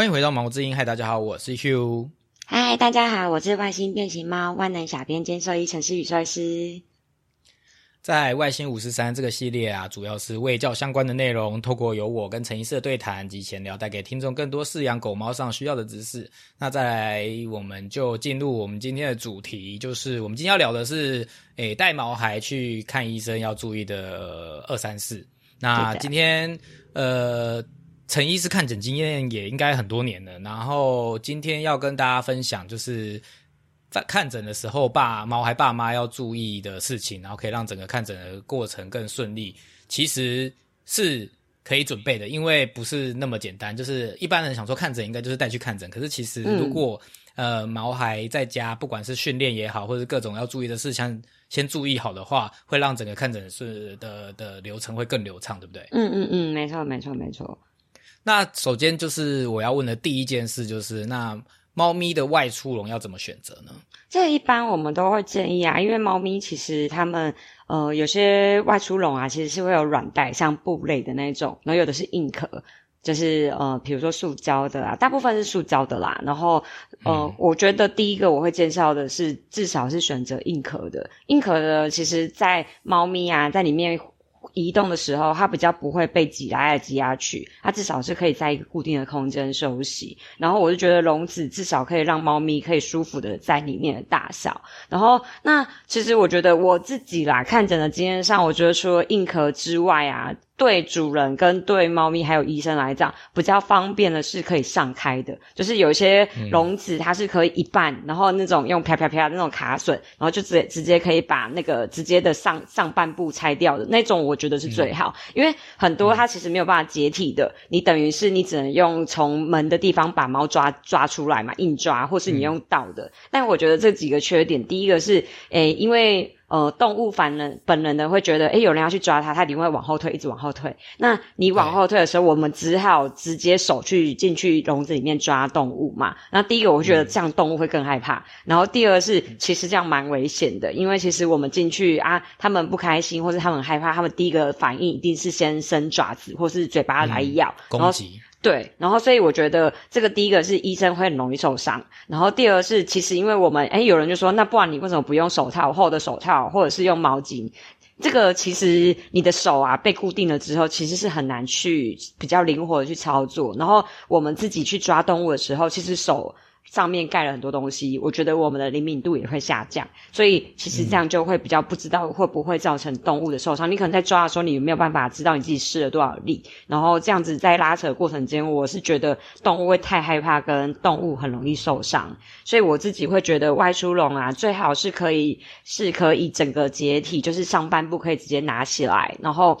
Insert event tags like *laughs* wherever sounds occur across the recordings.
欢迎回到毛之音，嗨，大家好，我是 Hugh。嗨，大家好，我是外星变形猫万能小编兼兽医陈思宇兽医师。在外星五十三这个系列啊，主要是卫教相关的内容，透过由我跟陈医师的对谈及闲聊，带给听众更多饲养狗猫上需要的知识。那再来，我们就进入我们今天的主题，就是我们今天要聊的是，诶，带毛孩去看医生要注意的二三四。那今天，呃。陈医师看诊经验也应该很多年了，然后今天要跟大家分享，就是在看诊的时候，爸猫孩爸妈要注意的事情，然后可以让整个看诊的过程更顺利。其实是可以准备的，因为不是那么简单。就是一般人想说看诊应该就是带去看诊，可是其实如果呃毛孩在家，不管是训练也好，或者各种要注意的事项，先注意好的话，会让整个看诊是的的流程会更流畅，对不对？嗯嗯嗯，没错没错没错。那首先就是我要问的第一件事，就是那猫咪的外出笼要怎么选择呢？这一般我们都会建议啊，因为猫咪其实它们呃有些外出笼啊，其实是会有软袋，像布类的那种，然后有的是硬壳，就是呃比如说塑胶的啊，大部分是塑胶的啦。然后呃，我觉得第一个我会介绍的是，至少是选择硬壳的，硬壳的其实在猫咪啊在里面。移动的时候，它比较不会被挤来挤压去，它至少是可以在一个固定的空间休息。然后我就觉得笼子至少可以让猫咪可以舒服的在里面的大小。然后那其实我觉得我自己啦，看整的经验上，我觉得除了硬壳之外啊。对主人跟对猫咪还有医生来讲，比较方便的是可以上开的，就是有一些笼子它是可以一半，然后那种用啪啪啪那种卡榫，然后就直接直接可以把那个直接的上上半部拆掉的那种，我觉得是最好，因为很多它其实没有办法解体的，你等于是你只能用从门的地方把猫抓抓出来嘛，硬抓，或是你用倒的。但我觉得这几个缺点，第一个是，诶，因为。呃，动物反人本能的会觉得，诶，有人要去抓它，它一定会往后退，一直往后退。那你往后退的时候，我们只好直接手去进去笼子里面抓动物嘛。那第一个，我觉得这样动物会更害怕。然后第二是，其实这样蛮危险的，因为其实我们进去啊，他们不开心或是他们害怕，他们第一个反应一定是先伸爪子或是嘴巴来咬攻击。对，然后所以我觉得这个第一个是医生会很容易受伤，然后第二是其实因为我们哎有人就说那不然你为什么不用手套厚的手套或者是用毛巾？这个其实你的手啊被固定了之后，其实是很难去比较灵活的去操作。然后我们自己去抓动物的时候，其实手。上面盖了很多东西，我觉得我们的灵敏度也会下降，所以其实这样就会比较不知道会不会造成动物的受伤。你可能在抓的时候，你没有办法知道你自己施了多少力，然后这样子在拉扯过程间，我是觉得动物会太害怕，跟动物很容易受伤，所以我自己会觉得外出笼啊，最好是可以是可以整个解体，就是上半部可以直接拿起来，然后。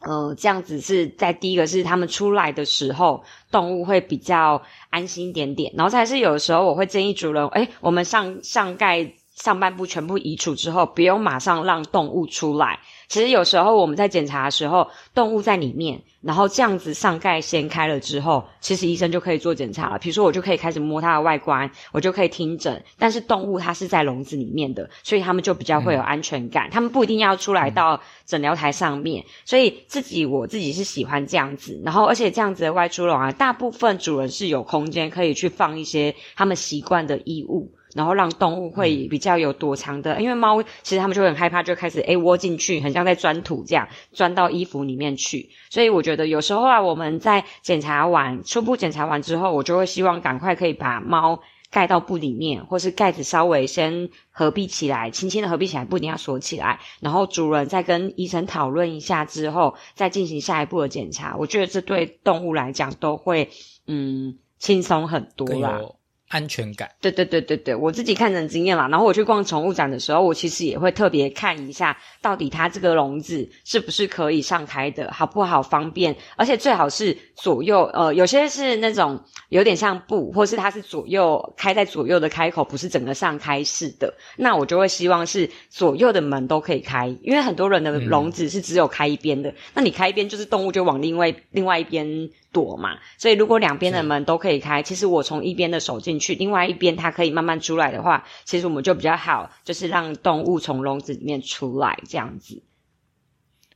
嗯，这样子是在第一个是他们出来的时候，动物会比较安心一点点。然后再是有的时候，我会建议主人，哎，我们上上盖上半部全部移除之后，不用马上让动物出来。其实有时候我们在检查的时候，动物在里面，然后这样子上盖掀开了之后，其实医生就可以做检查了。比如说，我就可以开始摸它的外观，我就可以听诊。但是动物它是在笼子里面的，所以他们就比较会有安全感。他们不一定要出来到诊疗台上面，所以自己我自己是喜欢这样子。然后，而且这样子的外出笼啊，大部分主人是有空间可以去放一些他们习惯的衣物。然后让动物会比较有躲藏的，因为猫其实它们就很害怕，就开始诶窝进去，很像在钻土这样，钻到衣服里面去。所以我觉得有时候啊，我们在检查完初步检查完之后，我就会希望赶快可以把猫盖到布里面，或是盖子稍微先合闭起来，轻轻的合闭起来，不一定要锁起来。然后主人再跟医生讨论一下之后，再进行下一步的检查。我觉得这对动物来讲都会嗯轻松很多啦。安全感，对对对对对，我自己看人经验啦。然后我去逛宠物展的时候，我其实也会特别看一下，到底它这个笼子是不是可以上开的，好不好方便？而且最好是左右，呃，有些是那种有点像布，或是它是左右开在左右的开口，不是整个上开式的。那我就会希望是左右的门都可以开，因为很多人的笼子是只有开一边的。那你开一边，就是动物就往另外另外一边。躲嘛，所以如果两边的门都可以开，其实我从一边的手进去，另外一边它可以慢慢出来的话，其实我们就比较好，就是让动物从笼子里面出来这样子。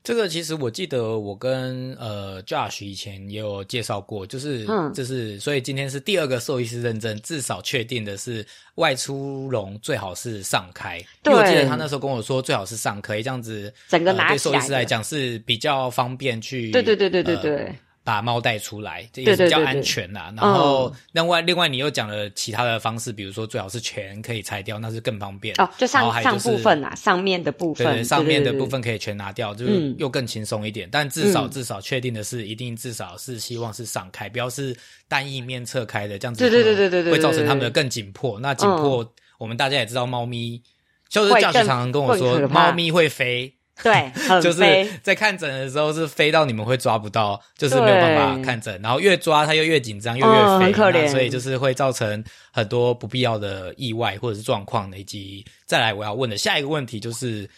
这个其实我记得我跟呃 Josh 以前也有介绍过，就是嗯。就是，所以今天是第二个兽医师认证，至少确定的是外出笼最好是上开，因为我记得他那时候跟我说最好是上可以，这样子整个呃对兽医师来。讲是比较方便去对对对对对呃对，把猫带出来，这也是比较对对对安全啦。然后嗯另外另外你又讲了其他的方式，比如说最好是全可以拆掉，那是更方便哦，就上上部分啊，上面的部分，对对，上面的部分可以全拿掉，就是嗯又更轻松一点。但至少嗯至少确定的是，一定至少是希望是上开，不要是单一面侧开的，这样子对对对对对对会造成对对它们的更紧迫。那紧迫，我们大家也知道，猫咪就是教学常常跟我说，猫咪会飞。对，*laughs* 就是在看诊的时候是飞到你们会抓不到，就是没有办法看诊，然后越抓它又越紧张，又越嗯飞，很可怜。所以就是会造成很多不必要的意外或者是状况，以及再来我要问的下一个问题就是，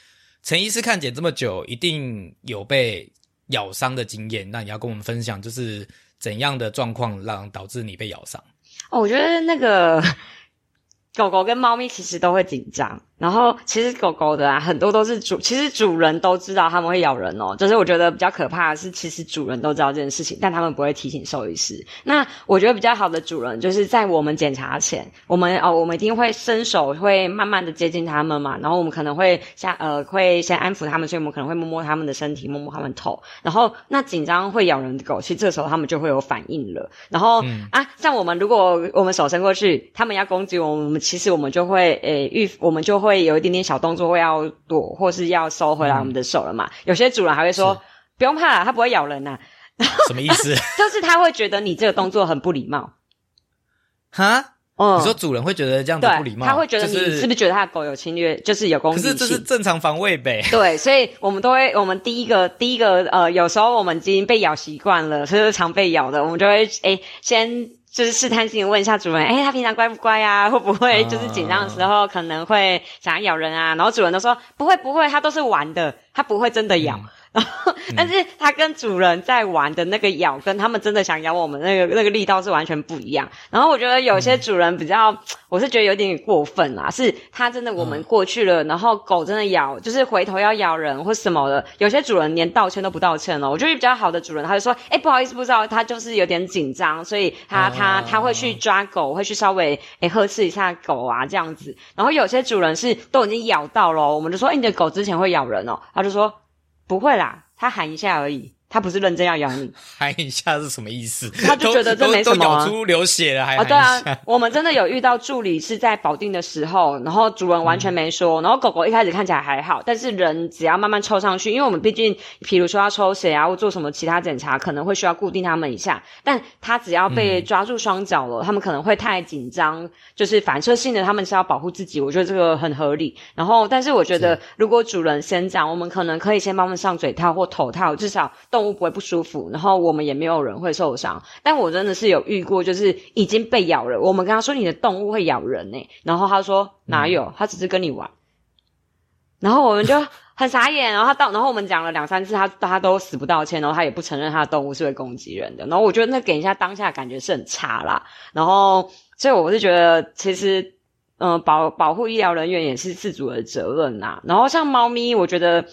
陈医师看诊这么久，一定有被咬伤的经验，那你要跟我们分享就是怎样的状况让导致你被咬伤？哦，我觉得那个 *laughs* 狗狗跟猫咪其实都会紧张，然后其实狗狗的啊，很多都是主，其实主人都知道它们会咬人哦。就是我觉得比较可怕的是，其实主人都知道这件事情，但他们不会提醒兽医师。那我觉得比较好的主人，就是在我们检查前，我们哦，我们一定会伸手，会慢慢的接近它们嘛，然后我们可能会下呃，会先安抚它们，所以我们可能会摸摸它们的身体，摸摸它们头，然后那紧张会咬人的狗，其实这时候它们就会有反应了。然后、嗯啊，像我们如果我们手伸过去，他们要攻击我们，我们其实我们就会诶预，我们就会有一点点小动作，会要躲或是要收回来我们的手了嘛。有些主人还会说不用怕啦，它不会咬人呐、什么意思？*laughs* 就是他会觉得你这个动作很不礼貌。哈？嗯，你说主人会觉得这样子，不礼貌？他会觉得你是不是觉得他的狗有侵略，就是有攻击可是这是。正常防卫呗。*laughs* 对，所以我们都会，我们第一个第一个呃，有时候我们已经被咬习惯了，所以常被咬的，我们就会诶先就是试探性问一下主人，哎，它平常乖不乖啊？会不会就是紧张的时候可能会想要咬人啊？然后主人都说不会不会，它都是玩的，它不会真的咬。然后，但是它跟主人在玩的那个咬，跟他们真的想咬我们那个那个力道是完全不一样。然后我觉得有些主人比较，我是觉得有点过分啦，是他真的我们过去了，然后狗真的咬，就是回头要咬人或什么的，有些主人连道歉都不道歉哦。我觉得比较好的主人，他就说，哎，不好意思，不知道，他就是有点紧张，所以他他哦他会去抓狗，会去稍微哎呵斥一下狗啊这样子。然后有些主人是都已经咬到了哦，我们就说，哎，你的狗之前会咬人哦，他就说不会啦，他喊一下而已，他不是认真要咬你。*laughs* 喊一下是什么意思？他就觉得这没什么啊都咬出流血了，还啊，对啊，我们真的有遇到助理是在保定的时候，然后主人完全没说，然后狗狗一开始看起来还好，但是人只要慢慢抽上去，因为我们毕竟，比如说要抽血啊，或做什么其他检查，可能会需要固定他们一下，但他只要被抓住双脚了，他们可能会太紧张，就是反射性的他们是要保护自己，我觉得这个很合理。然后，但是我觉得如果主人先讲，我们可能可以先帮他们上嘴套或头套，至少动物不会不舒服，然后我们也没有人会受伤。但我真的是有遇过，就是已经被咬了，我们跟他说你的动物会咬人呢、然后他说哪有，他只是跟你玩。然后我们就 *laughs* 很傻眼，然后他到，然后我们讲了两三次，他他都死不道歉，然后他也不承认他的动物是会攻击人的。然后我觉得那给人家当下感觉是很差啦。然后所以我是觉得其实。嗯，保保护医疗人员也是自主的责任呐、然后像猫咪，我觉得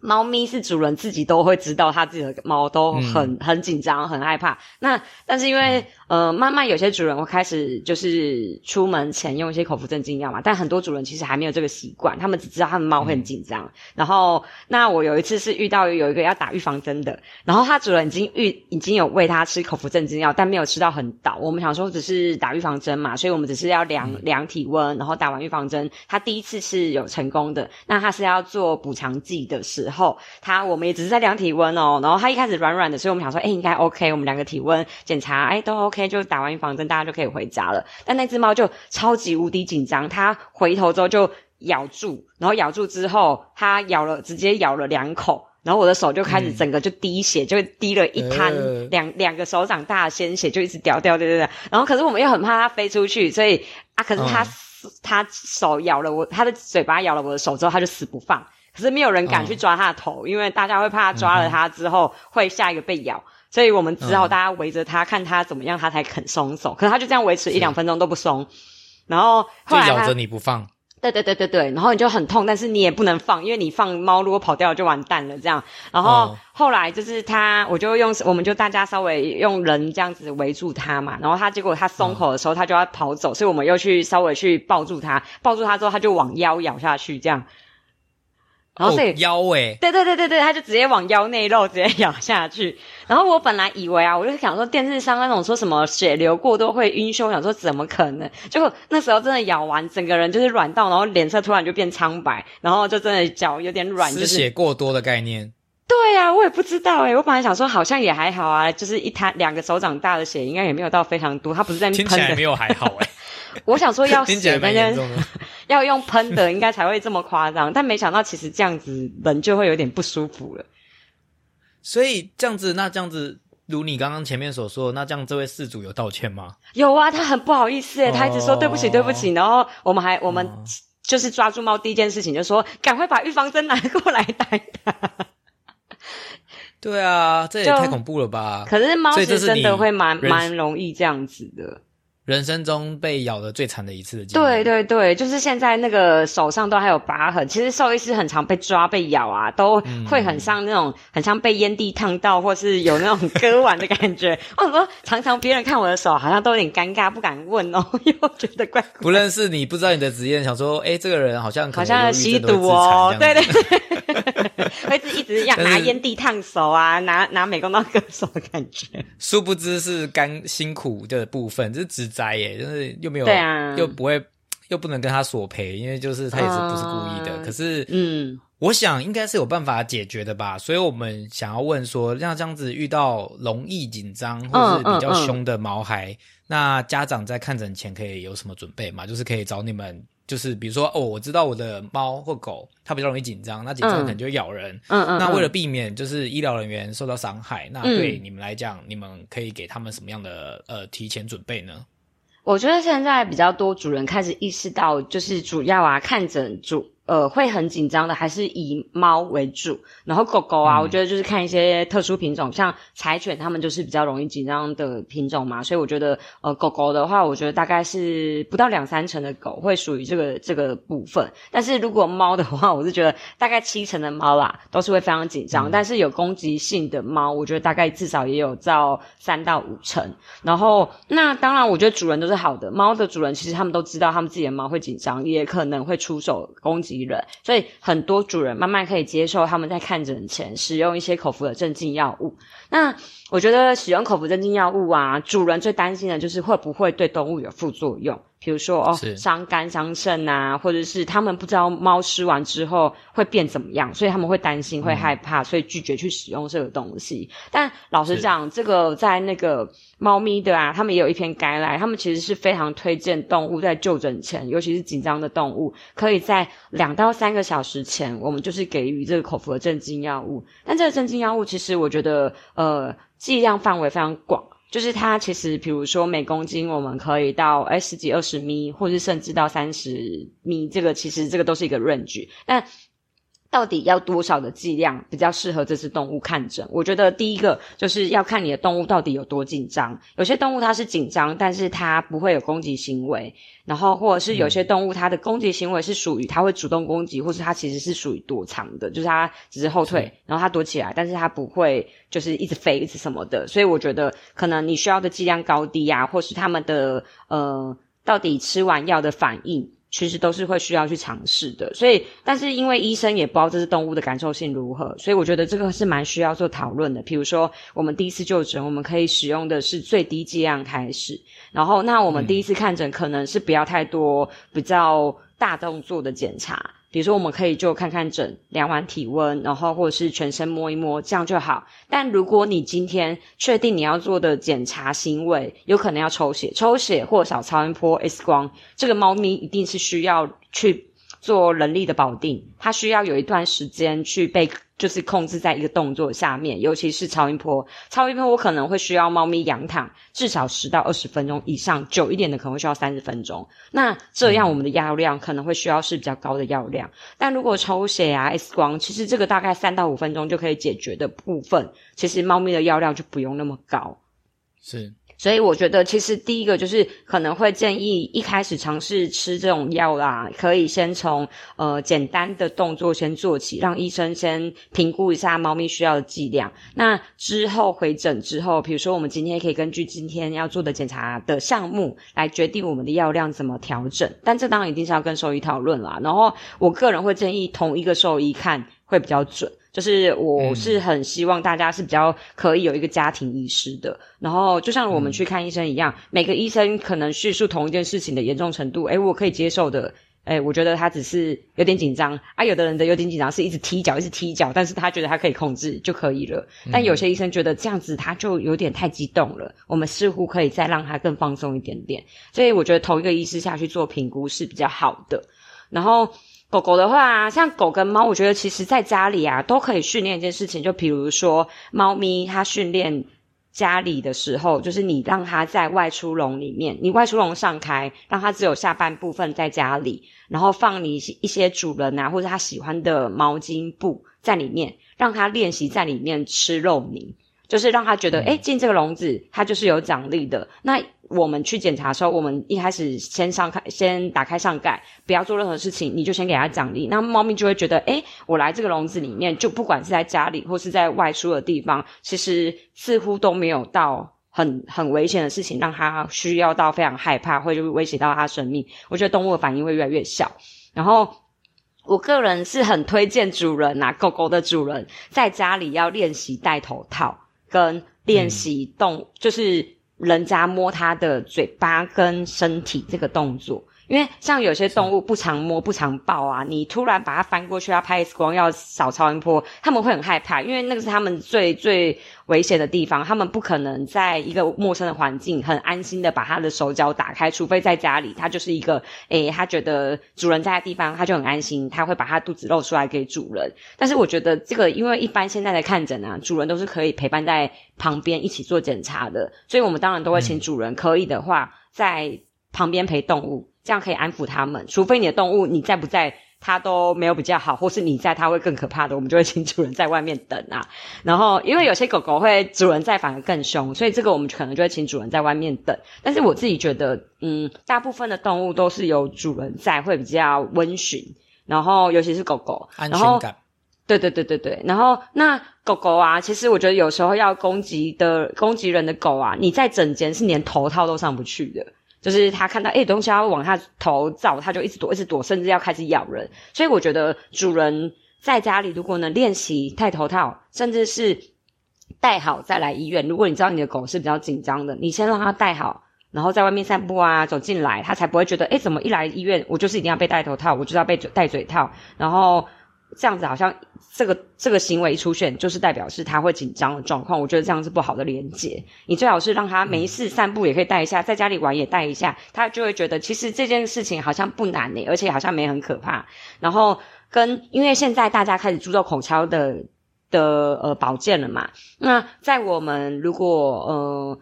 猫咪是主人自己都会知道，他自己的猫都很、很紧张、很害怕。那但是因为呃，慢慢有些主人会开始就是出门前用一些口服镇静药嘛，但很多主人其实还没有这个习惯，他们只知道他们猫会很紧张。然后那我有一次是遇到有一个要打预防针的，然后他主人已经预已经有喂他吃口服镇静药，但没有吃到很倒。我们想说只是打预防针嘛，所以我们只是要量、量体温，然后打完预防针，他第一次是有成功的。那他是要做补偿剂的时候，他我们也只是在量体温哦，然后他一开始软软的，所以我们想说，哎，应该 OK，我们两个体温检查，哎，都 OK，就打完预防针，大家就可以回家了。但那只猫就超级无敌紧张，它回头之后就咬住，然后咬住之后，它咬了，直接咬了两口。然后我的手就开始整个就滴血，就滴了一滩呃两两个手掌大的鲜血，就一直掉掉掉掉掉。然后可是我们又很怕它飞出去，所以啊，可是它、它手咬了我，它的嘴巴咬了我的手之后，它就死不放。可是没有人敢去抓它的头，因为大家会怕抓了它之后会下一个被咬，所以我们只好大家围着它看他怎么样，他才肯松手。可是他就这样维持一两分钟都不松，然后就咬着你不放。对对对对对，然后你就很痛，但是你也不能放，因为你放猫如果跑掉了就完蛋了这样。然后哦后来就是他，我就用我们就大家稍微用人这样子围住他嘛，然后他结果他松口的时候他就要跑走，所以我们又去稍微去抱住他，抱住他之后他就往腰咬下去这样。然后所以哦腰诶、对对对对对，他就直接往腰内肉直接咬下去。然后我本来以为啊，我就想说电视上那种说什么血流过多会晕胸，想说怎么可能？结果那时候真的咬完，整个人就是软到，然后脸色突然就变苍白，然后就真的脚有点软，就失是血过多的概念。对呀、我也不知道诶、我本来想说好像也还好啊，就是一滩两个手掌大的血，应该也没有到非常多，他不是在。听起来没有还好诶、*laughs* 我想说要听起来血，但是蛮严重的。*laughs* 要用喷的，应该才会这么夸张，但没想到其实这样子人就会有点不舒服了。所以这样子，那这样子，如你刚刚前面所说，那这样这位事主有道歉吗？有啊，他很不好意思耶，他一直说哦对不起对不起，然后我们还我们哦就是抓住猫第一件事情就说赶快把预防针拿过来打一打。对啊，这也太恐怖了吧！可是猫是真的会蛮人蛮容易这样子的。人生中被咬的最惨的一次的经历。对对对，就是现在那个手上都还有疤痕。其实兽医师很常被抓、被咬啊，都会很像那种、很像被烟蒂烫到，或是有那种割腕的感觉。*laughs* 我想说，常常别人看我的手，好像都有点尴尬，不敢问哦，*laughs* 又觉得怪怪。不认识你，不知道你的职业，想说，哎，这个人好像好像吸毒哦，对对对，*laughs* *laughs* 会一直一直要拿烟蒂烫手啊，拿拿美工刀割手的感觉。殊不知是干辛苦的部分，这是职灾耶，就是又没有，对啊又不会，又不能跟他索赔，因为就是他也是不是故意的。嗯可是，嗯，我想应该是有办法解决的吧，所以我们想要问说，像这样子遇到容易紧张或是比较凶的毛孩，那家长在看诊前可以有什么准备吗？就是可以找你们。就是比如说哦，我知道我的猫或狗它比较容易紧张，那紧张可能就会咬人。嗯嗯，那为了嗯避免就是医疗人员受到伤害，那嗯对你们来讲，你们可以给他们什么样的呃提前准备呢？我觉得现在比较多主人开始意识到，就是主要啊看诊主呃会很紧张的，还是以猫为主，然后狗狗啊，嗯我觉得就是看一些特殊品种，像柴犬，它们就是比较容易紧张的品种嘛，所以我觉得呃狗狗的话，我觉得大概是不到两三成的狗会属于这个这个部分，但是如果猫的话，*laughs* 我是觉得大概七成的猫啦都是会非常紧张，但是有攻击性的猫，我觉得大概至少也有到三到五成。然后，那当然，我觉得主人都是好的。猫的主人其实他们都知道，他们自己的猫会紧张，也可能会出手攻击人，所以很多主人慢慢可以接受他们在看诊前使用一些口服的镇静药物。那我觉得使用口服镇静药物啊，主人最担心的就是会不会对动物有副作用，比如说哦是伤肝伤肾啊，或者是他们不知道猫吃完之后会变怎么样，所以他们会担心、会害怕，所以拒绝去使用这个东西。但老实是讲，这个在那个猫咪的啊，他们也有一篇概来，他们其实是非常推荐动物在就诊前，尤其是紧张的动物，可以在两到三个小时前，我们就是给予这个口服的镇静药物。但这个镇静药物其实我觉得，呃，剂量范围非常广。就是它其实，比如说每公斤我们可以到哎十几二十米，或是甚至到三十米，这个其实这个都是一个 range。但到底要多少的剂量比较适合这只动物看诊？我觉得第一个就是要看你的动物到底有多紧张。有些动物它是紧张，但是它不会有攻击行为；然后或者是有些动物它的攻击行为是属于它会主动攻击，或是它其实是属于躲藏的，就是它只是后退，然后它躲起来，但是它不会就是一直飞一直什么的。所以我觉得可能你需要的剂量高低啊，或是他们的呃到底吃完药的反应。其实都是会需要去尝试的，所以，但是因为医生也不知道这只动物的感受性如何，所以我觉得这个是蛮需要做讨论的。比如说，我们第一次就诊，我们可以使用的是最低剂量开始，然后，那我们第一次看诊可能是不要太多比较大动作的检查，比如说我们可以就看看诊，量完体温，然后或者是全身摸一摸，这样就好。但如果你今天确定你要做的检查行为有可能要抽血，抽血或小超音波、X 光，这个猫咪一定是需要去做人力的保定，它需要有一段时间去被就是控制在一个动作下面，尤其是超音波。超音波我可能会需要猫咪仰躺至少十到二十分钟以上，久一点的可能会需要三十分钟。那这样我们的药量可能会需要是比较高的药量。但如果抽血啊、X 光，其实这个大概三到五分钟就可以解决的部分，其实猫咪的药量就不用那么高。是所以我觉得，其实第一个就是可能会建议一开始尝试吃这种药啦，可以先从呃简单的动作先做起，让医生先评估一下猫咪需要的剂量。那之后回诊之后，比如说我们今天可以根据今天要做的检查的项目来决定我们的药量怎么调整。但这当然一定是要跟兽医讨论啦。然后我个人会建议同一个兽医看会比较准。就是我是很希望大家是比较可以有一个家庭医师的，然后就像我们去看医生一样，每个医生可能叙述同一件事情的严重程度，诶，我可以接受的，诶，我觉得他只是有点紧张。啊，有的人的有点紧张是一直踢脚，一直踢脚，但是他觉得他可以控制就可以了，但有些医生觉得这样子他就有点太激动了，我们似乎可以再让他更放松一点点，所以我觉得同一个医师下去做评估是比较好的，然后。狗狗的话，像狗跟猫，我觉得其实在家里啊都可以训练一件事情，就比如说猫咪它训练家里的时候，就是你让它在外出笼里面，你外出笼上开，让它只有下半部分在家里，然后放你一些主人啊或者它喜欢的毛巾布在里面，让它练习在里面吃肉泥。就是让他觉得，哎，进这个笼子，它就是有奖励的。那我们去检查的时候，我们一开始先上开，先打开上盖，不要做任何事情，你就先给它奖励。那猫咪就会觉得，哎，我来这个笼子里面，就不管是在家里或是在外出的地方，其实似乎都没有到很很危险的事情，让它需要到非常害怕，或者威胁到它生命。我觉得动物的反应会越来越小。然后，我个人是很推荐主人呐，狗狗的主人在家里要练习戴头套。跟练习动，就是人家摸他的嘴巴跟身体这个动作。因为像有些动物不常摸不常抱啊，你突然把它翻过去要拍 X 光要扫超音波，他们会很害怕，因为那个是他们最最危险的地方，他们不可能在一个陌生的环境很安心的把他的手脚打开，除非在家里，他就是一个诶，他觉得主人在的地方，他就很安心，他会把他肚子露出来给主人。但是我觉得这个，因为一般现在的看诊啊，主人都是可以陪伴在旁边一起做检查的，所以我们当然都会请主人可以的话在旁边陪动物。这样可以安抚他们，除非你的动物你在不在，它都没有比较好，或是你在它会更可怕的，我们就会请主人在外面等啊。*laughs* 然后，因为有些狗狗会主人在反而更凶，所以这个我们可能就会请主人在外面等。但是我自己觉得，嗯，大部分的动物都是有主人在会比较温驯，然后尤其是狗狗，安全感。对对对对对。然后那狗狗啊，其实我觉得有时候要攻击的攻击人的狗啊，你在整间是连头套都上不去的。就是他看到诶东西要往他头照，他就一直躲，一直躲，甚至要开始咬人。所以我觉得主人在家里如果能练习戴头套，甚至是戴好再来医院。如果你知道你的狗是比较紧张的，你先让它戴好，然后在外面散步啊，走进来，它才不会觉得诶怎么一来医院我就是一定要被戴头套，我就要被戴嘴套，然后。这样子好像这个这个行为出现，就是代表是他会紧张的状况。我觉得这样是不好的连接。你最好是让他没事散步也可以带一下，在家里玩也带一下，他就会觉得其实这件事情好像不难呢，而且好像没很可怕。然后跟因为现在大家开始注重口腔的的呃保健了嘛，那在我们如果呃。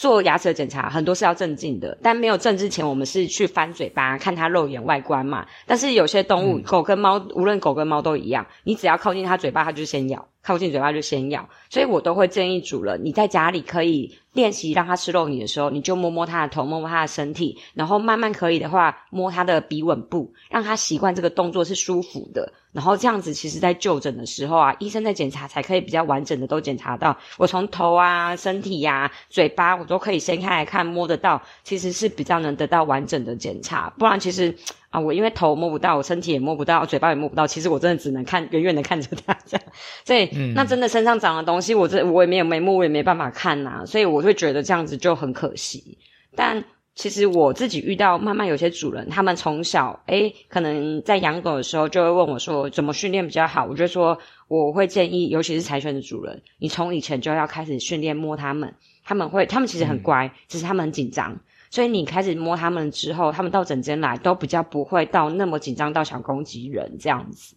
做牙齿的检查很多是要镇静的，但没有镇之前，我们是去翻嘴巴看它肉眼外观嘛。但是有些动物，狗跟猫，无论狗跟猫都一样，你只要靠近它嘴巴，它就先咬；靠近嘴巴就先咬。所以我都会建议主人，你在家里可以练习让它吃肉泥的时候，你就摸摸它的头，摸摸它的身体，然后慢慢可以的话，摸它的鼻吻部，让它习惯这个动作是舒服的。然后这样子，其实在就诊的时候啊，医生在检查才可以比较完整的都检查到。我从头啊、身体呀、嘴巴，我都可以掀开来看，摸得到，其实是比较能得到完整的检查。不然其实啊，我因为头摸不到，我身体也摸不到，嘴巴也摸不到，其实我真的只能看远远的看着它这样。所以那真的身上长的东西，我这我也没有眉目，我也没办法看呐。所以我会觉得这样子就很可惜。但其实我自己遇到慢慢有些主人，他们从小诶可能在养狗的时候就会问我说怎么训练比较好。我就说我会建议，尤其是柴犬的主人，你从以前就要开始训练摸它们。他们会，他们其实很乖，只是他们很紧张。所以你开始摸他们之后，他们到整间来都比较不会到那么紧张到想攻击人这样子。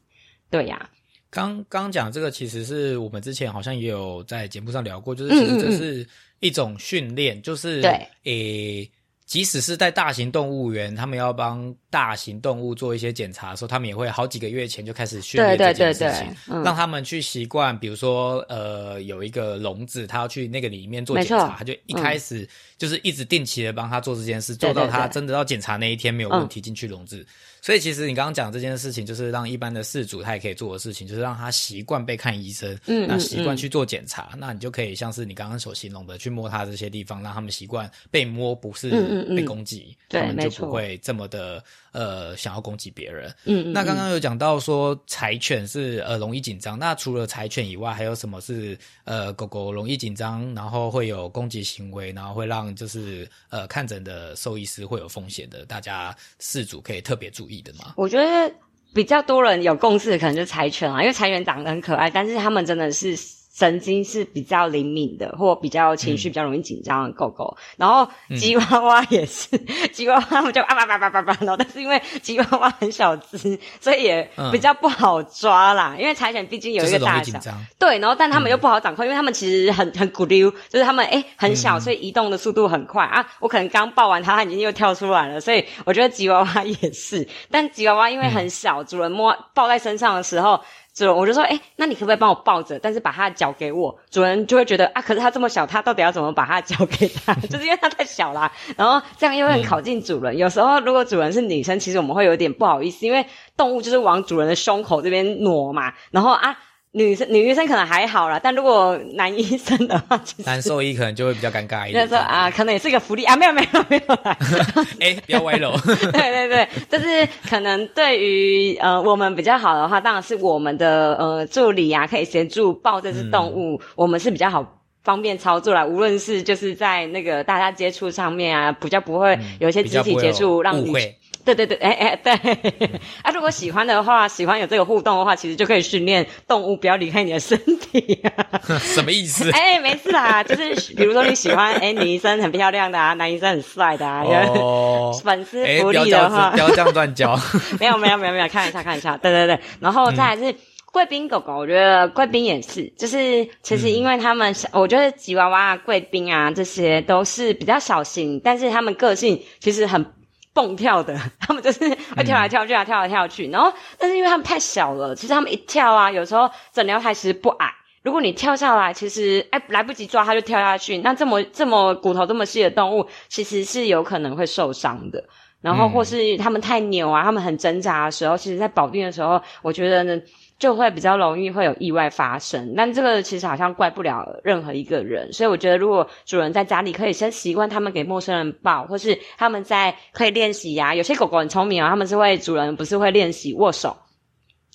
对呀，刚刚讲这个其实是我们之前好像也有在节目上聊过，就是其实这是一种训练，就是对诶。即使是在大型动物园，他们要帮大型动物做一些检查的时候，他们也会好几个月前就开始训练这件事情，让他们去习惯。比如说，呃，有一个笼子，他要去那个里面做检查，他就一开始就是一直定期的帮他做这件事，做到他真的要检查那一天没有问题进去笼子。所以其实你刚刚讲这件事情，就是让一般的饲主他也可以做的事情，就是让他习惯被看医生，嗯，那习惯去做检查，那你就可以像是你刚刚所形容的，去摸他这些地方，让他们习惯被摸，不是被攻击，他们就不会这么的呃想要攻击别人。嗯，那刚刚有讲到说柴犬是呃容易紧张，那除了柴犬以外，还有什么是呃狗狗容易紧张，然后会有攻击行为，然后会让就是呃看诊的兽医师会有风险的，大家事主可以特别注意。我觉得比较多人有共识可能就是柴犬啊，因为柴犬长得很可爱，但是他们真的是。神经是比较灵敏的，或比较情绪比较容易紧张的狗狗。然后吉娃娃也是，*laughs* 吉娃娃他们就啊叭叭叭叭叭，然后但是因为吉娃娃很小只，所以也比较不好抓啦。因为柴犬毕竟有一个大小，对，然后但他们又不好掌控，因为他们其实很很古溜，就是他们哎很小，所以移动的速度很快啊。我可能刚抱完它，它已经又跳出来了，所以我觉得吉娃娃也是。但吉娃娃因为很小，主人摸抱在身上的时候。主人，我就说，哎，那你可不可以帮我抱着？但是把他的脚给我。主人就会觉得啊，可是他这么小，他到底要怎么把他的脚给他？*laughs* 就是因为他太小啦。然后这样又很靠近主人。有时候如果主人是女生，其实我们会有点不好意思，因为动物就是往主人的胸口这边挪嘛。然后啊。女生女医生可能还好啦，但如果男医生的话，男兽医可能就会比较尴尬一点。说啊，可能也是一个福利啊，没有没有没有啦。*laughs* 哎，不要歪楼。对 *laughs* 对对，就是可能对于呃我们比较好的话，当然是我们的呃助理啊，可以协助抱这只动物，我们是比较好方便操作啦。无论是就是在那个大家接触上面啊，比较不会有一些肢体接触让误会。对对对，哎哎对，*laughs* 啊，如果喜欢的话，喜欢有这个互动的话，其实就可以训练动物不要离开你的身体。*laughs* 什么意思？哎，没事啦，*laughs* 就是比如说你喜欢，哎，女医生很漂亮的啊，男医生很帅的啊，哦，粉丝福利的话，不要这样乱教。没有没有没有没有，开玩笑开玩笑，对对对，然后再来是贵宾狗狗，我觉得贵宾也是，就是其实因为他们，我觉得吉娃娃、贵宾啊这些都是比较小型，但是他们个性其实很。蹦跳的，*laughs* 他们就是会跳来跳去啊，跳来跳去。然后，但是因为他们太小了，其实他们一跳啊，有时候诊疗台其实不矮。如果你跳下来，其实哎来不及抓，它就跳下去。那这么这么骨头这么细的动物，其实是有可能会受伤的。然后，或是他们太扭啊，他们很挣扎的时候，其实在保定的时候，我觉得呢。就会比较容易会有意外发生，但这个其实好像怪不了任何一个人，所以我觉得如果主人在家里可以先习惯他们给陌生人抱，或是他们在可以练习呀，有些狗狗很聪明啊，他们是会主人不是会练习握手，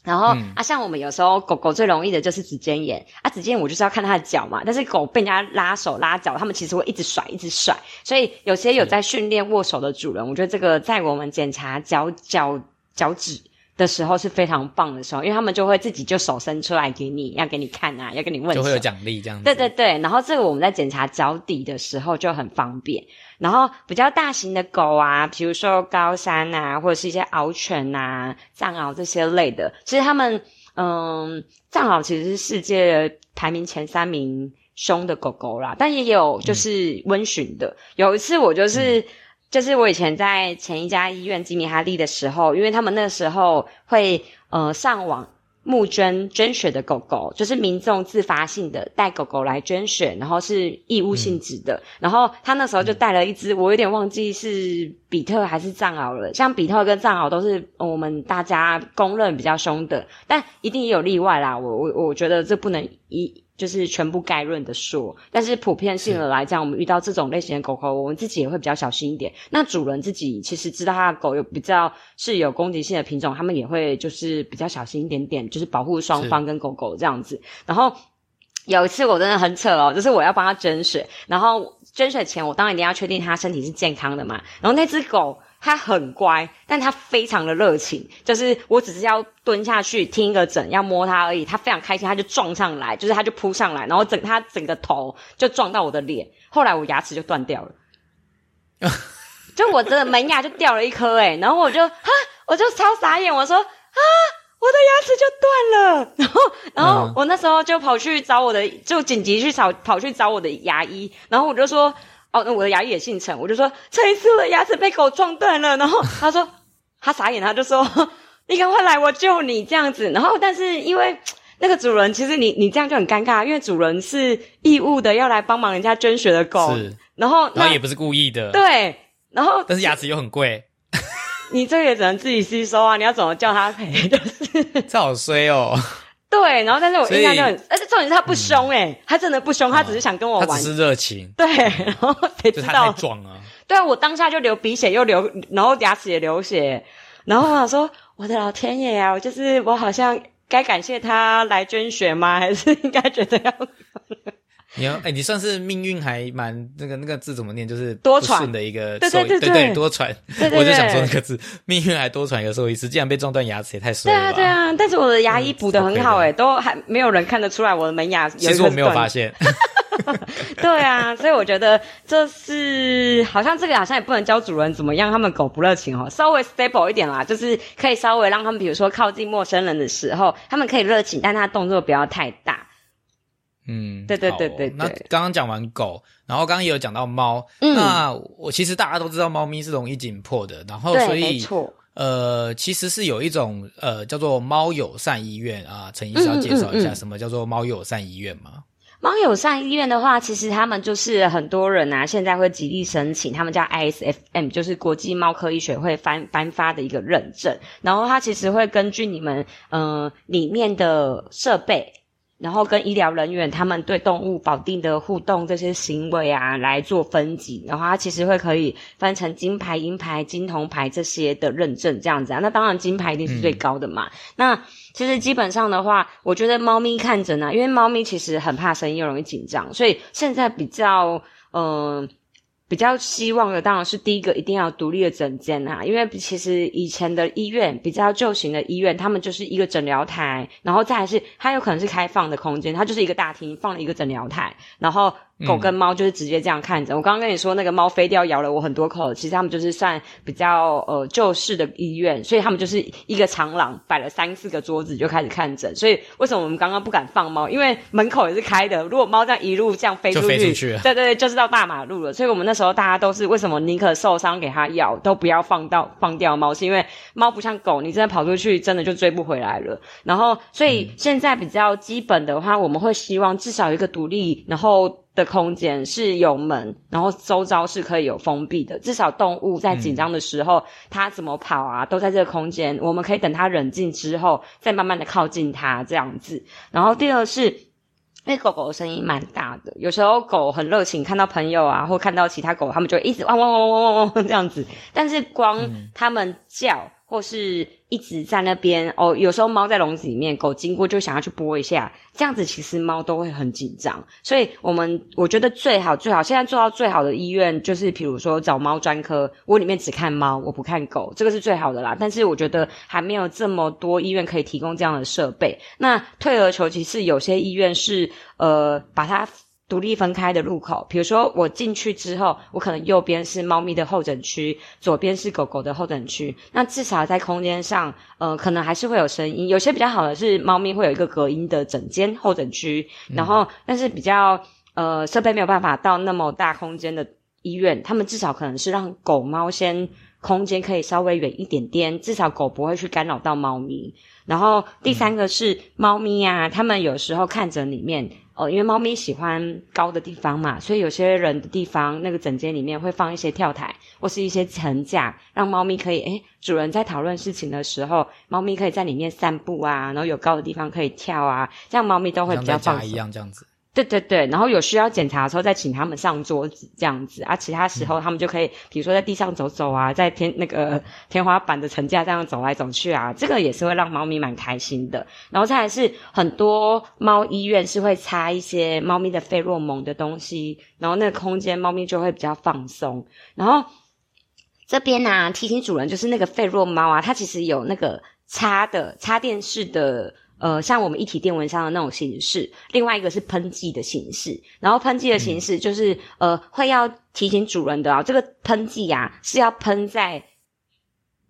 然后啊，像我们有时候狗狗最容易的就是指尖炎啊，指尖炎我就是要看它的脚嘛，但是狗被人家拉手拉脚，它们其实会一直甩一直甩，所以有些有在训练握手的主人，我觉得这个在我们检查脚脚脚趾。的时候是非常棒的时候，因为他们就会自己就手伸出来给你，要给你看啊，要跟你问，就会有奖励这样。对对对，然后这个我们在检查脚底的时候就很方便。然后比较大型的狗啊，比如说高山啊，或者是一些獒犬啊、藏獒这些类的，其实他们嗯，藏獒其实是世界排名前三名凶的狗狗啦，但也有就是温驯的。有一次我就是。就是我以前在前一家医院吉米哈利的时候，因为他们那时候会呃上网募捐捐血的狗狗，就是民众自发性的带狗狗来捐血，然后是义务性质的。然后他那时候就带了一只，我有点忘记是比特还是藏獒了。像比特跟藏獒都是我们大家公认比较凶的，但一定也有例外啦。我我我觉得这不能一。就是全部概论的说，但是普遍性的来讲，我们遇到这种类型的狗狗，我们自己也会比较小心一点。那主人自己其实知道他的狗有比较是有攻击性的品种，他们也会就是比较小心一点点，就是保护双方跟狗狗这样子。然后有一次我真的很扯哦，就是我要帮他捐血，然后捐血前我当然一定要确定他身体是健康的嘛。然后那只狗。它很乖，但它非常的热情。就是我只是要蹲下去听一个诊，要摸它而已。它非常开心，它就撞上来，就是它就扑上来，然后整它整个头就撞到我的脸。后来我牙齿就断掉了，*laughs* 就我的门牙就掉了一颗诶然后我就哈，我就超傻眼，我说啊，我的牙齿就断了。然后，然后我那时候就跑去找我的，就紧急去找跑去找我的牙医。然后我就说。哦，那我的牙医也姓陈，我就说陈医师，我的牙齿被狗撞断了。然后他说他傻眼，他就说 *laughs* 你赶快来，我救你这样子。然后但是因为那个主人，其实你你这样就很尴尬，因为主人是义务的要来帮忙人家捐血的狗，是，然后那然后也不是故意的，对，然后但是牙齿又很贵，你这也只能自己吸收啊，你要怎么叫他赔？就是这好衰哦。对，然后但是我印象就很，而且重点是他不凶诶、他真的不凶，他只是想跟我玩他只。是热情，对，然后谁知道？壮啊。对啊，我当下就流鼻血，又流，然后牙齿也流血，然后我想说，我的老天爷啊，我就是我好像该感谢他来捐血吗？还是应该觉得要你要哎、你算是命运还蛮那个那个字怎么念？就是多舛的一个对对对多舛。对对我就想说那个字，命运还多舛一个兽医师，竟然被撞断牙齿，也太衰了吧？对啊对啊，但是我的牙医补的很好嗯诶、都还没有人看得出来我的门牙有其实我没有发现，*laughs* 对啊，所以我觉得这是好像这个好像也不能教主人怎么样，他们狗不热情哦，稍微 stable 一点啦，就是可以稍微让他们，比如说靠近陌生人的时候，他们可以热情，但他动作不要太大。嗯，对对对对对那刚刚讲完狗，然后刚刚也有讲到猫，嗯那我其实大家都知道猫咪是容易紧迫的，然后，所以没错。呃，其实是有一种呃叫做猫友善医院啊，陈医师要介绍一嗯嗯嗯下什么叫做猫友善医院吗？猫友善医院的话，其实他们就是很多人啊，现在会极力申请，他们叫 ISFM，就是国际猫科医学会颁颁发的一个认证。然后它其实会根据你们呃里面的设备，然后跟医疗人员他们对动物保定的互动这些行为啊来做分级，然后它其实会可以分成金牌、银牌、金铜牌这些的认证这样子啊。那当然金牌一定是最高的嘛。那其实基本上的话，我觉得猫咪看诊呢，因为猫咪其实很怕生意又容易紧张，所以现在比较嗯。呃比较希望的当然是第一个一定要独立的诊间啊，因为其实以前的医院比较旧型的医院，他们就是一个诊疗台，然后再来是它有可能是开放的空间，它就是一个大厅放了一个诊疗台，然后狗跟猫就是直接这样看着。我刚刚跟你说那个猫飞掉咬了我很多口，其实他们就是算比较呃旧式的医院，所以他们就是一个长廊摆了三四个桌子就开始看诊。所以为什么我们刚刚不敢放猫？因为门口也是开的，如果猫这样一路这样飞出就去，飞出去对对对，就是到大马路了。所以我们那时候大家都是为什么宁可受伤给它咬，都不要放到放掉猫，是因为猫不像狗，你真的跑出去真的就追不回来了。然后，所以现在比较基本的话，我们会希望至少有一个独立，然后。的空间是有门，然后周遭是可以有封闭的，至少动物在紧张的时候，它怎么跑啊，都在这个空间，我们可以等它冷静之后，再慢慢的靠近它这样子。然后第二是。因为狗狗的声音蛮大的，有时候狗很热情，看到朋友啊，或看到其他狗，它们就一直汪汪汪汪汪汪汪这样子。但是光它们叫，或是一直在那边哦，有时候猫在笼子里面，狗经过就想要去拨一下，这样子其实猫都会很紧张。所以我们我觉得最好最好现在做到最好的医院，就是比如说找猫专科，我里面只看猫，我不看狗，这个是最好的啦。但是我觉得还没有这么多医院可以提供这样的设备。那退而求其次，有些医院是呃把它。独立分开的入口，比如说我进去之后，我可能右边是猫咪的候诊区，左边是狗狗的候诊区。那至少在空间上，呃，可能还是会有声音。有些比较好的是猫咪会有一个隔音的整间候诊区，然后但是比较呃设备没有办法到那么大空间的医院，他们至少可能是让狗猫先空间可以稍微远一点点，至少狗不会去干扰到猫咪。然后第三个是猫咪啊，他们有时候看诊里面。哦，因为猫咪喜欢高的地方嘛，所以有些人的地方那个整间里面会放一些跳台或是一些层架，让猫咪可以诶，主人在讨论事情的时候，猫咪可以在里面散步啊，然后有高的地方可以跳啊，这样猫咪都会比较放一样这样子。对对对，然后有需要检查的时候再请他们上桌子这样子啊，其他时候他们就可以，比如说在地上走走啊，在天那个天花板的层架这样走来走去啊，这个也是会让猫咪蛮开心的。然后再来是很多猫医院是会擦一些猫咪的费洛蒙的东西，然后那个空间猫咪就会比较放松。然后这边呢、啊，提醒主人就是那个费洛猫啊，它其实有那个插的插电式的。呃，像我们一体电蚊香的那种形式，另外一个是喷剂的形式，然后喷剂的形式就是、呃，会要提醒主人的啊，这个喷剂啊是要喷在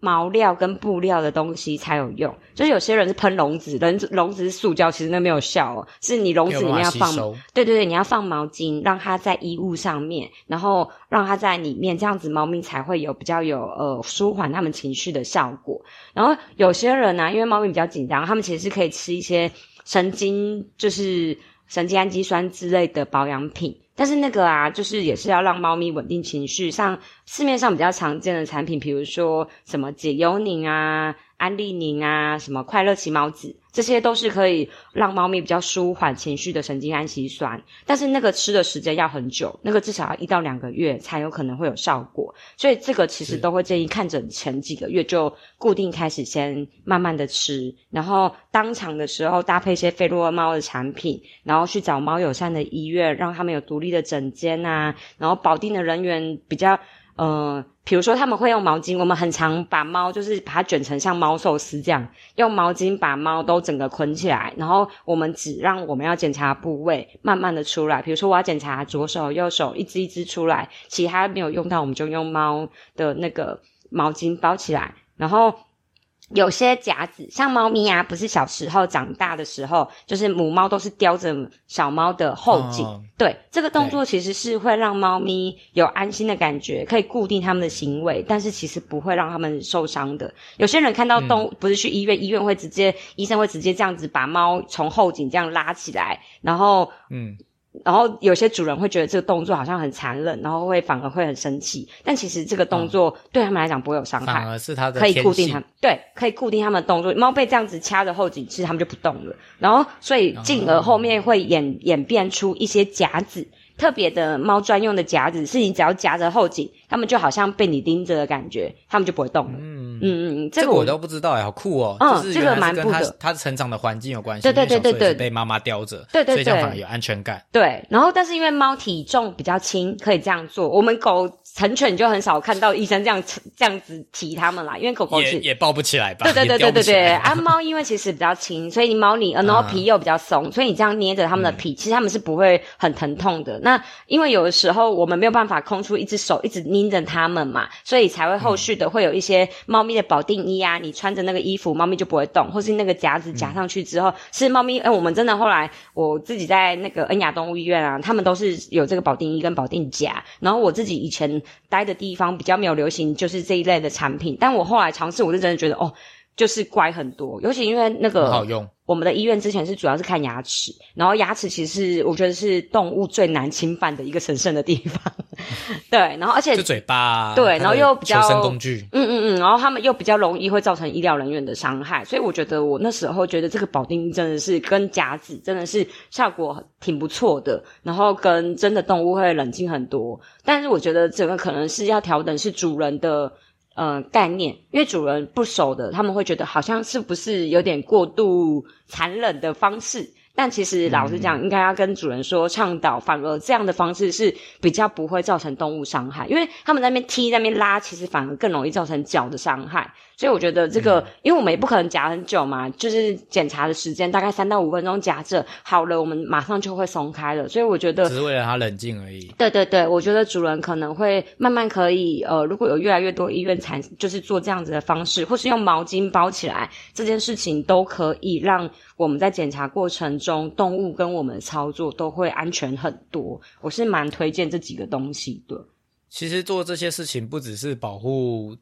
毛料跟布料的东西才有用，就是有些人是喷笼子，笼子笼子是塑胶，其实那没有效哦，是你笼子里面要放，对对对，你要放毛巾，让它在衣物上面，然后让它在里面，这样子猫咪才会有比较有呃舒缓它们情绪的效果。然后有些人呢，因为猫咪比较紧张，他们其实是可以吃一些神经，就是神经氨基酸之类的保养品。但是那个啊，就是也是要让猫咪稳定情绪，像市面上比较常见的产品，比如说什么解忧宁啊。安利宁啊，什么快乐奇猫子，这些都是可以让猫咪比较舒缓情绪的神经氨基酸。但是那个吃的时间要很久，那个至少要一到两个月才有可能会有效果。所以这个其实都会建议看诊前几个月就固定开始先慢慢的吃，然后当场的时候搭配一些费洛猫的产品，然后去找猫友善的医院，让他们有独立的诊间啊，然后保定的人员比较。嗯，比如说他们会用毛巾，我们很常把猫就是把它卷成像猫寿司这样，用毛巾把猫都整个捆起来，然后我们只让我们要检查部位慢慢的出来，比如说我要检查左手、右手一只一只出来，其他没有用到，我们就用猫的那个毛巾包起来，然后。有些夹子，像猫咪啊，不是小时候长大的时候，就是母猫都是叼着小猫的后颈。对，这个动作其实是会让猫咪有安心的感觉，可以固定它们的行为，但是其实不会让它们受伤的。有些人看到动，不是去医院，医院会直接，医生会直接这样子把猫从后颈这样拉起来，然后，嗯。然后有些主人会觉得这个动作好像很残忍，然后会反而会很生气。但其实这个动作对他们来讲不会有伤害，反而是它的可以固定它，对，可以固定它们的动作。猫被这样子掐着后颈，其实它们就不动了。然后所以进而后面会演演变出一些夹子。特别的猫专用的夹子，是你只要夹着后颈，它们就好像被你盯着的感觉，它们就不会动了。嗯嗯嗯，这个我都不知道哎，好酷哦。嗯，这个蛮酷的。它成长的环境有关系。对对对对对，被妈妈叼着，对对对，所以这样反而有安全感。对，然后但是因为猫体重比较轻，可以这样做。我们狗。成犬就很少看到医生这样这样子提它们啦，因为狗狗也也抱不起来吧？对对对对对对，啊猫因为其实比较轻，所以猫你 *laughs* 然后皮又比较松，所以你这样捏着它们的皮，其实它们是不会很疼痛的。那因为有的时候我们没有办法空出一只手一直拎着它们嘛，所以才会后续的会有一些猫咪的保定衣啊，你穿着那个衣服，猫咪就不会动，或是那个夹子夹上去之后，是猫咪。哎，我们真的后来我自己在那个恩雅动物医院啊，他们都是有这个保定衣跟保定夹，然后我自己以前。待的地方比较没有流行，就是这一类的产品。但我后来尝试，我是真的觉得哦，就是乖很多。尤其因为那个好用，我们的医院之前是主要是看牙齿，然后牙齿其实是我觉得是动物最难侵犯的一个神圣的地方。*laughs* 对，然后而且嘴巴对，然后又比较求生工具，嗯嗯嗯，然后他们又比较容易会造成医疗人员的伤害，所以我觉得我那时候觉得这个保定真的是跟夹子真的是效果挺不错的，然后跟真的动物会冷静很多。但是我觉得整个可能是要调整是主人的呃概念，因为主人不熟的，他们会觉得好像是不是有点过度残忍的方式。但其实老实讲，应该要跟主人说倡导，反而这样的方式是比较不会造成动物伤害，因为他们那边踢、那边拉，其实反而更容易造成脚的伤害。所以我觉得这个，因为我们也不可能夹很久嘛，就是检查的时间大概三到五分钟夹着好了，我们马上就会松开了。所以我觉得只是为了它冷静而已。对对对，我觉得主人可能会慢慢可以，呃，如果有越来越多医院产，就是做这样子的方式，或是用毛巾包起来，这件事情都可以让我们在检查过程中，动物跟我们操作都会安全很多。我是蛮推荐这几个东西的。其实做这些事情不只是保护。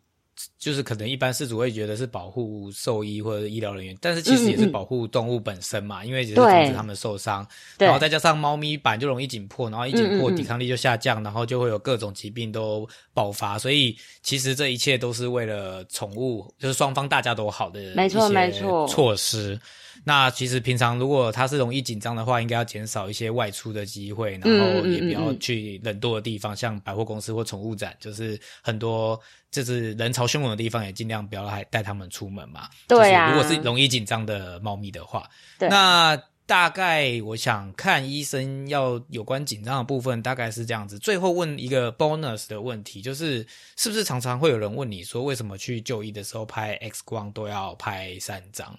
就是可能一般饲主会觉得是保护兽医或者医疗人员，但是其实也是保护动物本身嘛，因为只是防止它们受伤。然后再加上猫咪板就容易紧迫，然后一紧迫抵抗力就下降，然后就会有各种疾病都爆发。所以其实这一切都是为了宠物，就是双方大家都好的没错没错措施。那其实平常如果它是容易紧张的话，应该要减少一些外出的机会，然后也不要去人多的地方，像百货公司或宠物展，就是很多。就是人潮汹涌的地方，也尽量不要带带他们出门嘛。对啊，如果是容易紧张的猫咪的话，那大概我想看医生要有关紧张的部分，大概是这样子。最后问一个 bonus 的问题，就是是不是常常会有人问你说，为什么去就医的时候拍 X 光都要拍三张？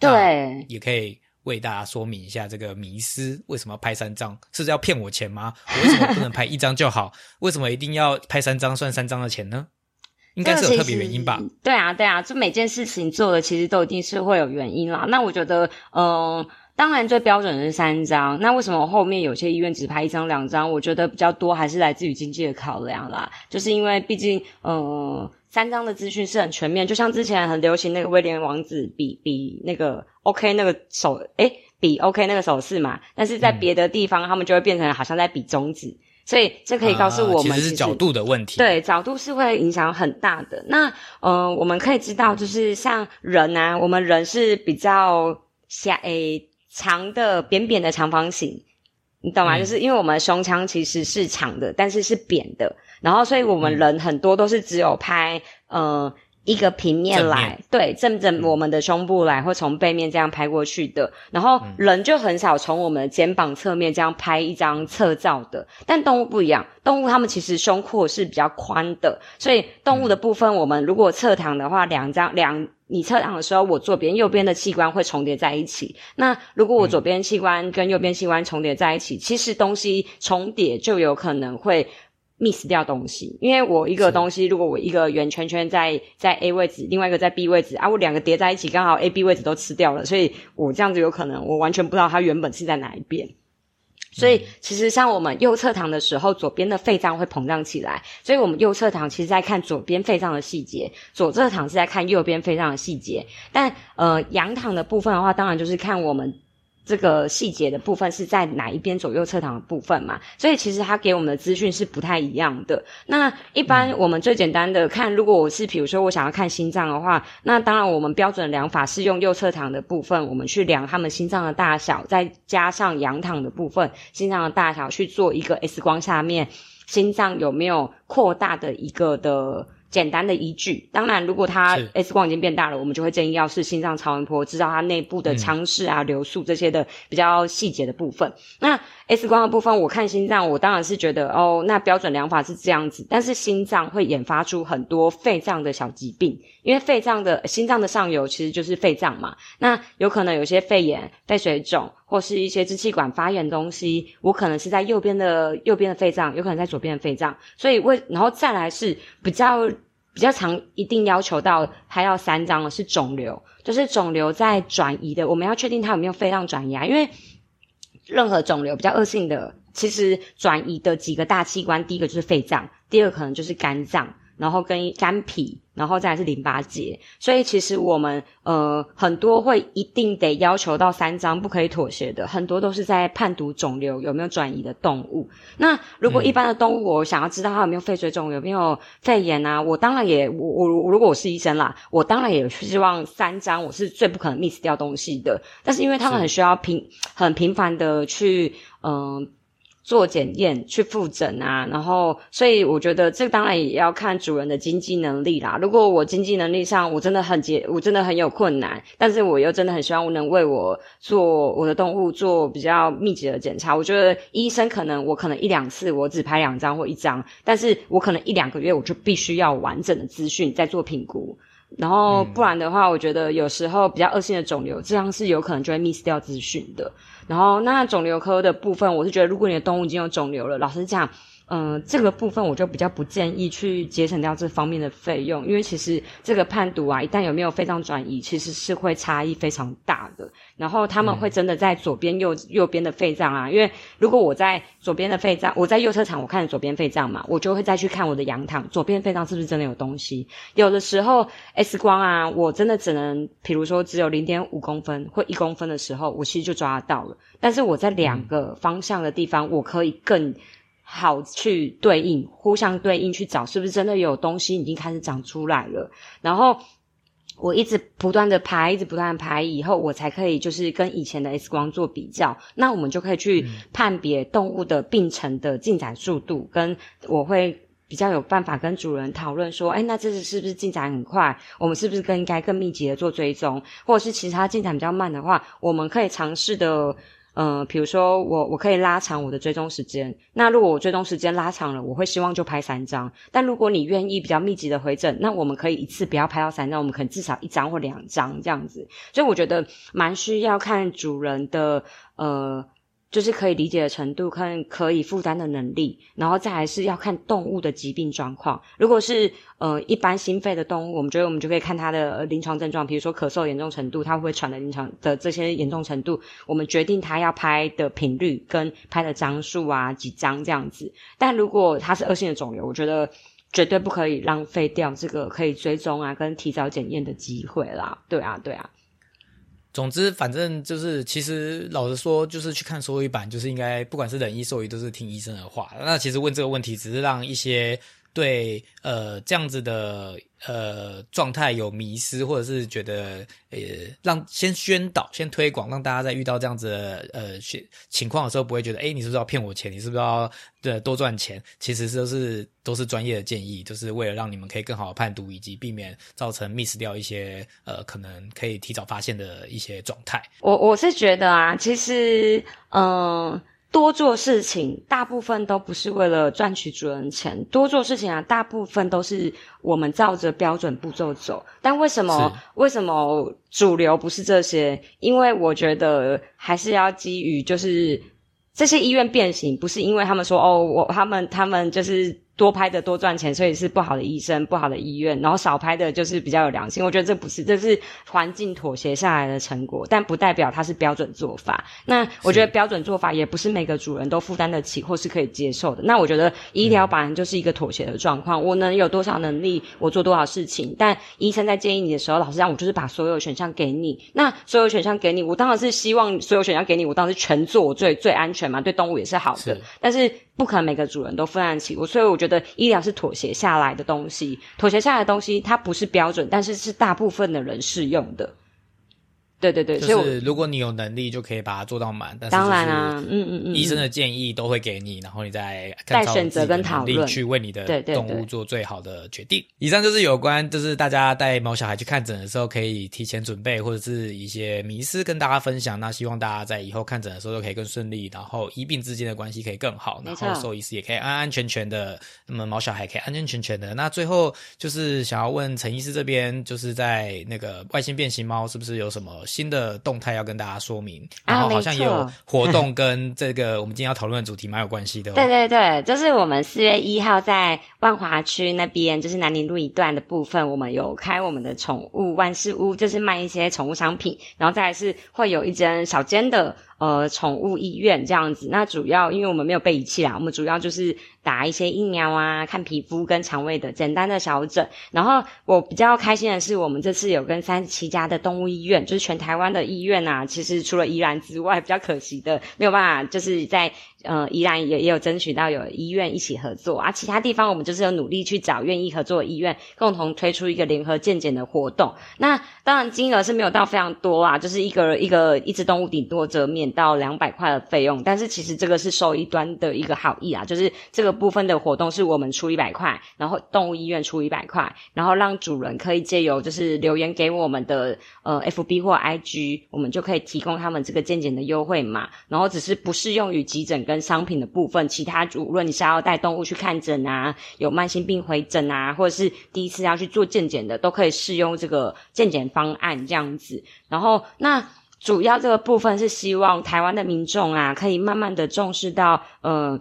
对，也可以为大家说明一下这个迷思，为什么要拍三张？是要骗我钱吗？我为什么不能拍一张就好？为什么一定要拍三张算三张的钱呢？应该是有特别原因吧？对啊，对啊，就每件事情做的其实都一定是会有原因啦。那我觉得，嗯，当然最标准的是三张。那为什么后面有些医院只拍一张、两张？我觉得比较多还是来自于经济的考量啦。就是因为毕竟，嗯，三张的资讯是很全面。就像之前很流行那个威廉王子比比那个 OK 那个手，诶比 OK 那个手势嘛。但是在别的地方，他们就会变成好像在比中指。所以这可以告诉我们，其实是角度的问题。对，角度是会影响很大的。那呃，我们可以知道，就是像人啊，我们人是比较狭诶长的扁扁的长方形，你懂吗？就是因为我们胸腔其实是长的，但是是扁的，然后所以我们人很多都是只有拍呃。一个平面来，对，正正我们的胸部来，或从背面这样拍过去的。然后人就很少从我们的肩膀侧面这样拍一张侧照的。但动物不一样，动物它们其实胸廓是比较宽的，所以动物的部分，我们如果侧躺的话，两张两你侧躺的时候，我左边右边的器官会重叠在一起。那如果我左边器官跟右边器官重叠在一起，其实东西重叠就有可能会。Miss 掉东西，因为我一个东西，如果我一个圆圈圈在在 A 位置，另外一个在 B 位置啊，我两个叠在一起，刚好 A、B 位置都吃掉了，所以我这样子有可能我完全不知道它原本是在哪一边。所以其实像我们右侧躺的时候，左边的肺脏会膨胀起来，所以我们右侧躺其实在看左边肺脏的细节，左侧躺是在看右边肺脏的细节。但呃，仰躺的部分的话，当然就是看我们。这个细节的部分是在哪一边左右侧躺的部分嘛？所以其实他给我们的资讯是不太一样的。那一般我们最简单的看，如果我是比如说我想要看心脏的话，那当然我们标准量法是用右侧躺的部分，我们去量他们心脏的大小，再加上仰躺的部分心脏的大小去做一个 X 光下面心脏有没有扩大的一个的。简单的依据，当然，如果他 X 光已经变大了，我们就会建议要是心脏超音波，知道它内部的腔室啊、流速这些的比较细节的部分。那 X 光的部分，我看心脏，我当然是觉得哦，那标准量法是这样子，但是心脏会研发出很多肺脏的小疾病，因为肺脏的心脏的上游其实就是肺脏嘛，那有可能有些肺炎、肺水肿或是一些支气管发炎的东西，我可能是在右边的右边的肺脏，有可能在左边的肺脏，所以为然后再来是比较。比较常一定要求到还要三张的是肿瘤，就是肿瘤在转移的，我们要确定它有没有肺脏转移啊？因为任何肿瘤比较恶性的，其实转移的几个大器官，第一个就是肺脏，第二个可能就是肝脏。然后跟肝脾，然后再是淋巴结，所以其实我们呃很多会一定得要求到三张，不可以妥协的，很多都是在判读肿瘤有没有转移的动物。那如果一般的动物，我想要知道它有没有肺水肿，有没有肺炎啊，我当然也我我如果我是医生啦，我当然也希望三张，我是最不可能 miss 掉东西的。但是因为他们很需要频很频繁的去嗯。做检验去复诊啊，然后所以我觉得这当然也要看主人的经济能力啦。如果我经济能力上我真的很结，我真的很有困难，但是我又真的很希望我能为我做我的动物做比较密集的检查。我觉得医生可能我可能一两次我只拍两张或一张，但是我可能一两个月我就必须要完整的资讯再做评估。然后不然的话，我觉得有时候比较恶性的肿瘤，这样是有可能就会 miss 掉资讯的。然后那肿瘤科的部分，我是觉得如果你的动物已经有肿瘤了，老实讲。嗯，这个部分我就比较不建议去节省掉这方面的费用，因为其实这个判读啊，一旦有没有肺脏转移，其实是会差异非常大的。然后他们会真的在左边、右右边的肺脏啊，因为如果我在左边的肺脏，我在右侧场我看左边肺脏嘛，我就会再去看我的仰躺，左边肺脏是不是真的有东西？有的时候 X 光啊，我真的只能，比如说只有零点五公分或一公分的时候，我其实就抓得到了。但是我在两个方向的地方，我可以更。好去对应，互相对应去找，是不是真的有东西已经开始长出来了？然后我一直不断的排，一直不断的排，以后我才可以就是跟以前的 X 光做比较，那我们就可以去判别动物的病程的进展速度，跟我会比较有办法跟主人讨论说，哎，那这是是不是进展很快？我们是不是更应该更密集的做追踪？或者是其他进展比较慢的话，我们可以尝试的。嗯，比如说我我可以拉长我的追踪时间。那如果我追踪时间拉长了，我会希望就拍三张。但如果你愿意比较密集的回诊，那我们可以一次不要拍到三张，我们可能至少一张或两张这样子。所以我觉得蛮需要看主人的呃。就是可以理解的程度，看可以负担的能力，然后再来是要看动物的疾病状况。如果是呃一般心肺的动物，我们觉得我们就可以看它的临床症状，比如说咳嗽严重程度，它会不会喘的临床的这些严重程度，我们决定它要拍的频率跟拍的张数啊几张这样子。但如果它是恶性的肿瘤，我觉得绝对不可以浪费掉这个可以追踪啊跟提早检验的机会啦。对啊，对啊。总之，反正就是，其实老实说，就是去看兽医版，就是应该不管是人医、兽医，都是听医生的话。那其实问这个问题，只是让一些对呃这样子的。呃，状态有迷失，或者是觉得呃，让先宣导、先推广，让大家在遇到这样子的呃情况的时候，不会觉得，哎，你是不是要骗我钱？你是不是要对多赚钱？其实都是都是专业的建议，就是为了让你们可以更好的判读，以及避免造成 miss 掉一些呃，可能可以提早发现的一些状态。我我是觉得啊，其实嗯。多做事情，大部分都不是为了赚取主人钱。多做事情啊，大部分都是我们照着标准步骤走。但为什么为什么主流不是这些？因为我觉得还是要基于就是这些医院变形，不是因为他们说哦，我他们他们就是。多拍的多赚钱，所以是不好的医生、不好的医院，然后少拍的就是比较有良心。我觉得这不是，这是环境妥协下来的成果，但不代表它是标准做法。那我觉得标准做法也不是每个主人都负担得起或是可以接受的。那我觉得医疗本来就是一个妥协的状况，我能有多少能力，我做多少事情。但医生在建议你的时候，老实讲，我就是把所有选项给你。那所有选项给你，我当然是希望所有选项给你，我当然是全做最最安全嘛，对动物也是好的。但是。不可能每个主人都负担得起，我所以我觉得医疗是妥协下来的东西，妥协下来的东西它不是标准，但是是大部分的人适用的。对对对，就是如果你有能力，就可以把它做到满。但是当然啊，嗯嗯嗯，医生的建议都会给你，然后你再再选择跟讨论，去为你的动物做最好的决定。以上就是有关，就是大家带毛小孩去看诊的时候，可以提前准备或者是一些迷思跟大家分享。那希望大家在以后看诊的时候都可以更顺利，然后医病之间的关系可以更好，然后兽医师也可以安安全全的，那么毛小孩可以安安全全的。那最后就是想要问陈医师这边，就是在那个外星变形猫是不是有什么新的动态？要跟大家说明，然后好像也有活动跟这个我们今天要讨论的主题蛮有关系的。*laughs* 对对对，就是我们四月一号在万华区那边，就是南宁路一段的部分，我们有开我们的宠物万事屋，就是卖一些宠物商品，然后再来是会有一间小间的。呃，宠物医院这样子，那主要因为我们没有被遗弃啦，我们主要就是打一些疫苗啊，看皮肤跟肠胃的简单的小诊。然后我比较开心的是，我们这次有跟三十七家的动物医院，就是全台湾的医院啊，其实除了宜兰之外，比较可惜的没有办法，就是在。呃，依然也也有争取到有医院一起合作啊，其他地方我们就是有努力去找愿意合作的医院，共同推出一个联合健检的活动。那当然金额是没有到非常多啊，就是一个一个一只动物顶多折免到两百块的费用。但是其实这个是收一端的一个好意啊，就是这个部分的活动是我们出一百块，然后动物医院出一百块，然后让主人可以借由就是留言给我们的呃 FB 或 IG，我们就可以提供他们这个健检的优惠码，然后只是不适用于急诊跟。商品的部分，其他无论你是要带动物去看诊啊，有慢性病回诊啊，或者是第一次要去做健检的，都可以适用这个健检方案这样子。然后，那主要这个部分是希望台湾的民众啊，可以慢慢的重视到呃。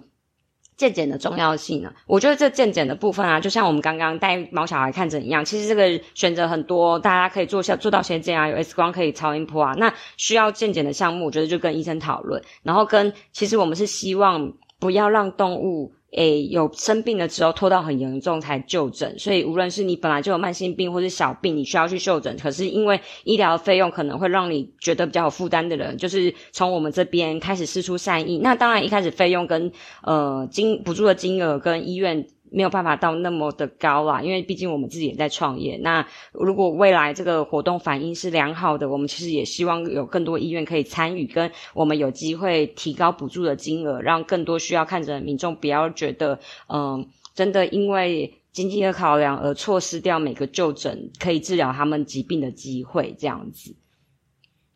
健检的重要性呢？我觉得这健检的部分啊，就像我们刚刚带毛小孩看诊一样，其实这个选择很多，大家可以做下做到先检啊，有 X 光可以超音波啊。那需要健检的项目，我觉得就跟医生讨论，然后跟其实我们是希望不要让动物。诶，有生病的时候拖到很严重才就诊，所以无论是你本来就有慢性病或是小病，你需要去就诊，可是因为医疗费用可能会让你觉得比较有负担的人，就是从我们这边开始试出善意。那当然一开始费用跟呃金补助的金额跟医院。没有办法到那么的高啦，因为毕竟我们自己也在创业。那如果未来这个活动反应是良好的，我们其实也希望有更多医院可以参与，跟我们有机会提高补助的金额，让更多需要看诊的民众不要觉得，嗯，真的因为经济的考量而错失掉每个就诊可以治疗他们疾病的机会，这样子。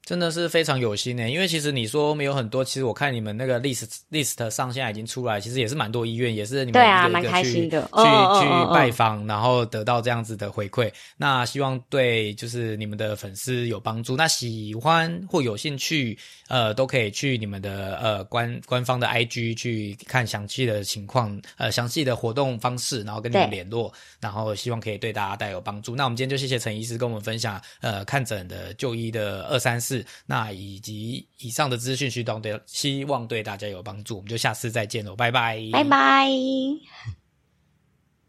真的是非常有心呢，因为其实你说没有很多，其实我看你们那个 list list 上现在已经出来，其实也是蛮多医院，也是你们一个去心的去去嗯拜访，然后得到这样子的回馈。那希望对就是你们的粉丝有帮助。那喜欢或有兴趣，呃，都可以去你们的呃官官方的 IG 去看详细的情况，呃，详细的活动方式，然后跟你们联络，然后希望可以对大家带有帮助。那我们今天就谢谢陈医师跟我们分享，呃，看诊的就医的二三四，那以及以上的资讯，希望对希望对大家有帮助。我们就下次再见喽，拜拜，拜拜。